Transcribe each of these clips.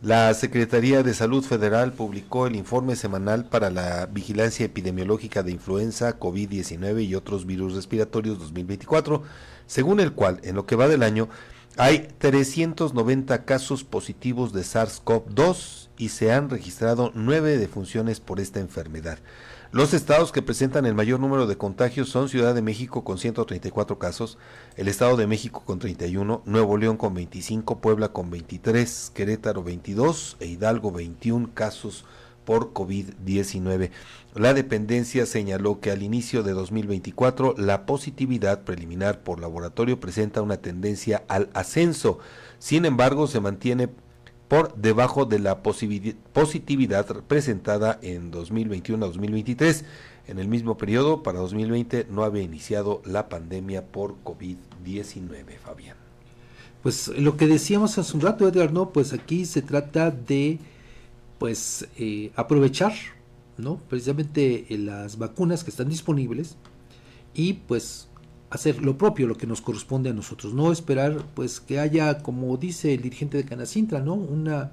La Secretaría de Salud Federal publicó el informe semanal para la vigilancia epidemiológica de influenza, COVID-19 y otros virus respiratorios 2024, según el cual, en lo que va del año, hay 390 casos positivos de SARS-CoV-2 y se han registrado nueve defunciones por esta enfermedad. Los estados que presentan el mayor número de contagios son Ciudad de México con 134 casos, el Estado de México con 31, Nuevo León con 25, Puebla con 23, Querétaro 22 e Hidalgo 21 casos por COVID-19. La dependencia señaló que al inicio de 2024 la positividad preliminar por laboratorio presenta una tendencia al ascenso. Sin embargo, se mantiene por debajo de la positividad presentada en 2021-2023. En el mismo periodo, para 2020, no había iniciado la pandemia por COVID-19, Fabián. Pues lo que decíamos hace un rato, Edgar, ¿no? Pues aquí se trata de pues eh, aprovechar, ¿no? Precisamente las vacunas que están disponibles y pues hacer lo propio, lo que nos corresponde a nosotros, no esperar pues que haya, como dice el dirigente de Canacintra, ¿no? Una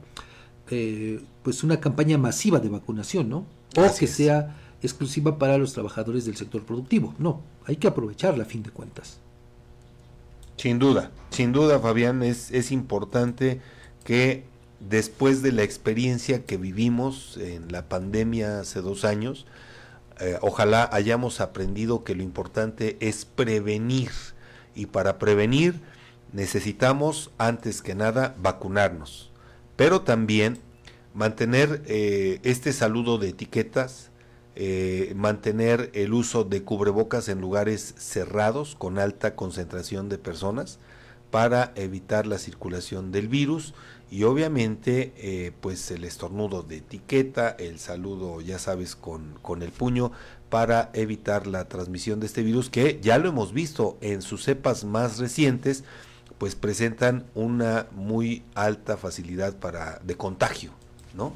eh, pues una campaña masiva de vacunación, ¿no? O que sea exclusiva para los trabajadores del sector productivo. No, hay que aprovecharla a fin de cuentas. Sin duda, sin duda, Fabián, es, es importante que después de la experiencia que vivimos en la pandemia hace dos años, eh, ojalá hayamos aprendido que lo importante es prevenir. Y para prevenir necesitamos antes que nada vacunarnos, pero también mantener eh, este saludo de etiquetas, eh, mantener el uso de cubrebocas en lugares cerrados con alta concentración de personas para evitar la circulación del virus y obviamente eh, pues el estornudo de etiqueta, el saludo ya sabes con, con el puño para evitar la transmisión de este virus que ya lo hemos visto en sus cepas más recientes pues presentan una muy alta facilidad para de contagio, ¿no?